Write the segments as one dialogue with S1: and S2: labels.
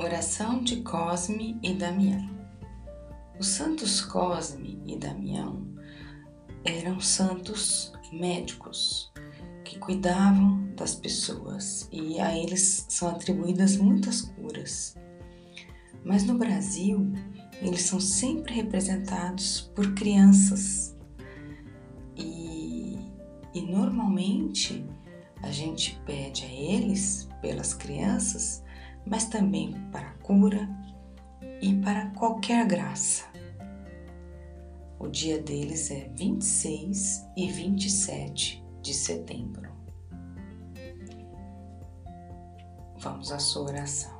S1: Oração de Cosme e Damião. Os santos Cosme e Damião eram santos médicos que cuidavam das pessoas e a eles são atribuídas muitas curas. Mas no Brasil, eles são sempre representados por crianças e, e normalmente a gente pede a eles, pelas crianças, mas também para a cura e para qualquer graça. O dia deles é 26 e 27 de setembro. Vamos à sua oração.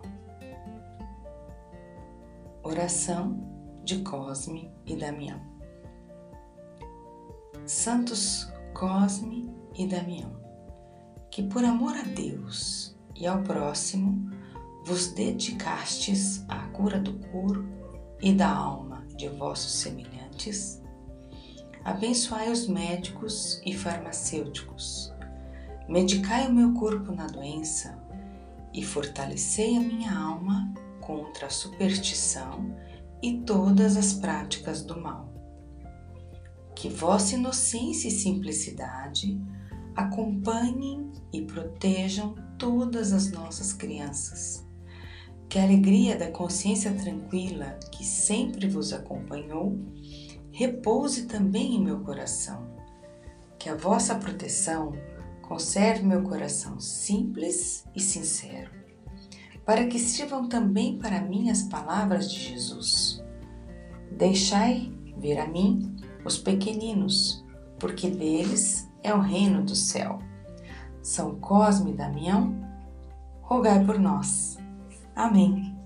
S1: Oração de Cosme e Damião. Santos Cosme e Damião, que por amor a Deus e ao próximo vos dedicastes à cura do corpo e da alma de vossos semelhantes, abençoai os médicos e farmacêuticos, medicai o meu corpo na doença e fortalecei a minha alma contra a superstição e todas as práticas do mal. Que vossa inocência e simplicidade acompanhem e protejam todas as nossas crianças que a alegria da consciência tranquila que sempre vos acompanhou repouse também em meu coração. Que a vossa proteção conserve meu coração simples e sincero, para que sirvam também para mim as palavras de Jesus. Deixai ver a mim os pequeninos, porque deles é o reino do céu. São Cosme e Damião, rogai por nós. Amém.